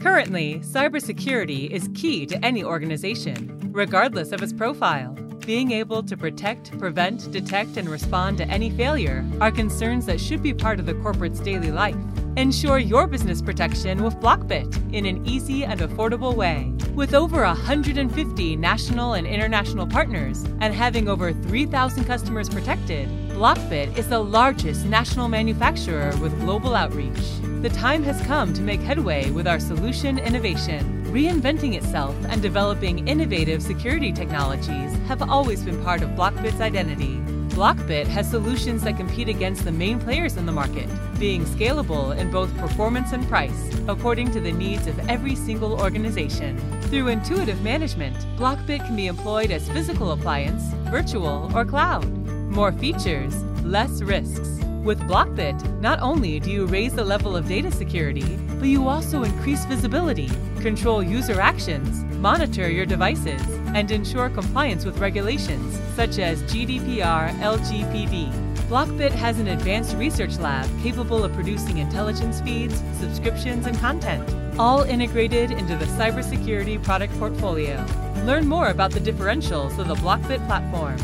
Currently, cybersecurity is key to any organization, regardless of its profile. Being able to protect, prevent, detect, and respond to any failure are concerns that should be part of the corporate's daily life. Ensure your business protection with Blockbit in an easy and affordable way. With over 150 national and international partners and having over 3,000 customers protected, Blockbit is the largest national manufacturer with global outreach. The time has come to make headway with our solution innovation. Reinventing itself and developing innovative security technologies have always been part of Blockbit's identity. Blockbit has solutions that compete against the main players in the market, being scalable in both performance and price, according to the needs of every single organization. Through intuitive management, Blockbit can be employed as physical appliance, virtual, or cloud. More features, less risks. With Blockbit, not only do you raise the level of data security, but you also increase visibility, control user actions, monitor your devices, and ensure compliance with regulations such as GDPR LGPD. Blockbit has an advanced research lab capable of producing intelligence feeds, subscriptions, and content, all integrated into the cybersecurity product portfolio. Learn more about the differentials of the Blockbit platform.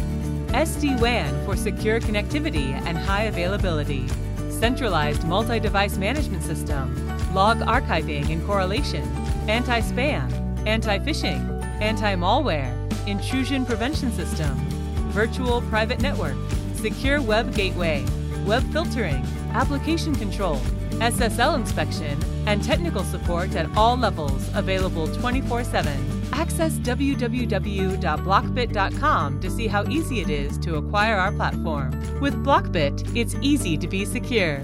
SD WAN for secure connectivity and high availability, centralized multi device management system, log archiving and correlation, anti spam, anti phishing, anti malware, intrusion prevention system, virtual private network, secure web gateway, web filtering, application control, SSL inspection, and technical support at all levels available 24 7. Access www.blockbit.com to see how easy it is to acquire our platform. With Blockbit, it's easy to be secure.